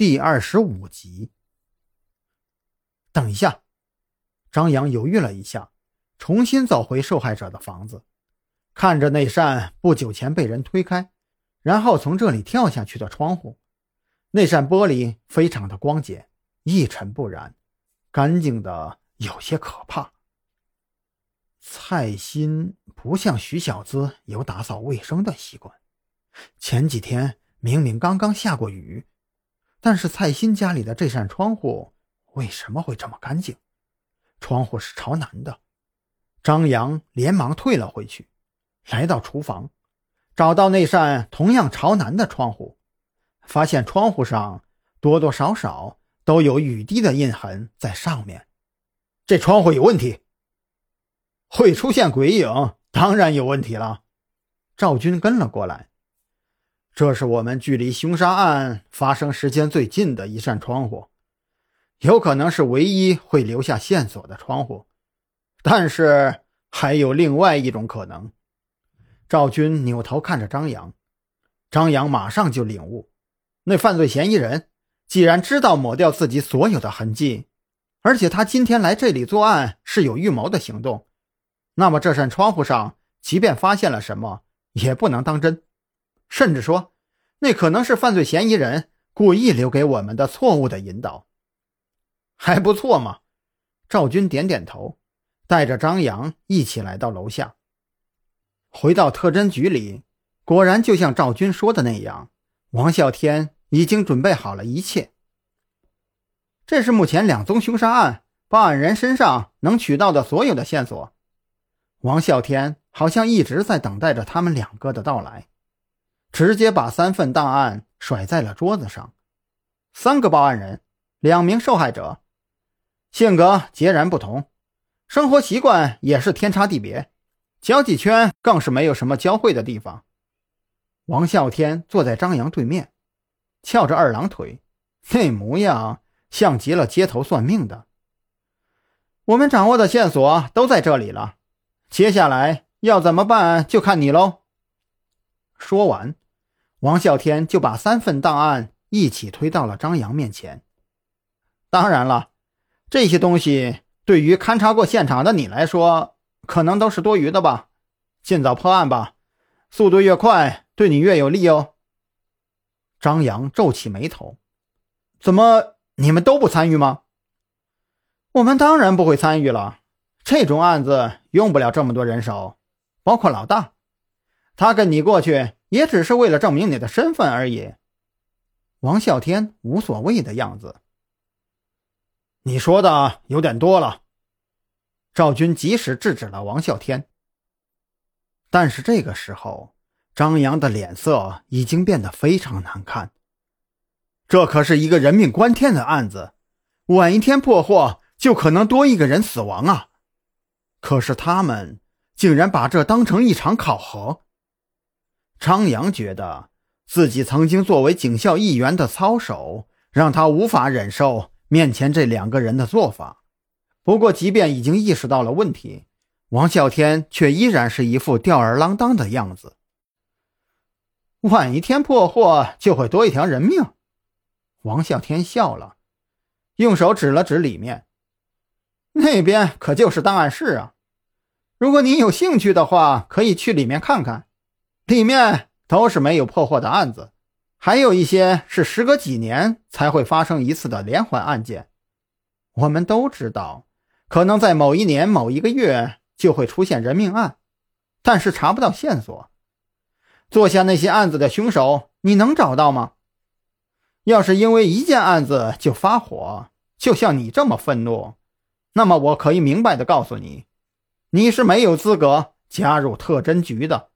第二十五集。等一下，张扬犹豫了一下，重新走回受害者的房子，看着那扇不久前被人推开，然后从这里跳下去的窗户。那扇玻璃非常的光洁，一尘不染，干净的有些可怕。蔡鑫不像徐小姿有打扫卫生的习惯，前几天明明刚刚下过雨。但是蔡鑫家里的这扇窗户为什么会这么干净？窗户是朝南的。张扬连忙退了回去，来到厨房，找到那扇同样朝南的窗户，发现窗户上多多少少都有雨滴的印痕在上面。这窗户有问题，会出现鬼影，当然有问题了。赵军跟了过来。这是我们距离凶杀案发生时间最近的一扇窗户，有可能是唯一会留下线索的窗户，但是还有另外一种可能。赵军扭头看着张扬，张扬马上就领悟：那犯罪嫌疑人既然知道抹掉自己所有的痕迹，而且他今天来这里作案是有预谋的行动，那么这扇窗户上即便发现了什么，也不能当真。甚至说，那可能是犯罪嫌疑人故意留给我们的错误的引导，还不错嘛。赵军点点头，带着张扬一起来到楼下。回到特侦局里，果然就像赵军说的那样，王啸天已经准备好了一切。这是目前两宗凶杀案报案人身上能取到的所有的线索。王啸天好像一直在等待着他们两个的到来。直接把三份档案甩在了桌子上，三个报案人，两名受害者，性格截然不同，生活习惯也是天差地别，交际圈更是没有什么交汇的地方。王啸天坐在张扬对面，翘着二郎腿，那模样像极了街头算命的。我们掌握的线索都在这里了，接下来要怎么办就看你喽。说完。王啸天就把三份档案一起推到了张扬面前。当然了，这些东西对于勘察过现场的你来说，可能都是多余的吧。尽早破案吧，速度越快，对你越有利哦。张扬皱起眉头：“怎么，你们都不参与吗？”“我们当然不会参与了。这种案子用不了这么多人手，包括老大，他跟你过去。”也只是为了证明你的身份而已。王啸天无所谓的样子。你说的有点多了。赵军及时制止了王啸天。但是这个时候，张扬的脸色已经变得非常难看。这可是一个人命关天的案子，晚一天破获，就可能多一个人死亡啊！可是他们竟然把这当成一场考核。张扬觉得自己曾经作为警校一员的操守，让他无法忍受面前这两个人的做法。不过，即便已经意识到了问题，王啸天却依然是一副吊儿郎当的样子。晚一天破获，就会多一条人命。王啸天笑了，用手指了指里面，那边可就是档案室啊。如果你有兴趣的话，可以去里面看看。里面都是没有破获的案子，还有一些是时隔几年才会发生一次的连环案件。我们都知道，可能在某一年某一个月就会出现人命案，但是查不到线索。做下那些案子的凶手，你能找到吗？要是因为一件案子就发火，就像你这么愤怒，那么我可以明白的告诉你，你是没有资格加入特侦局的。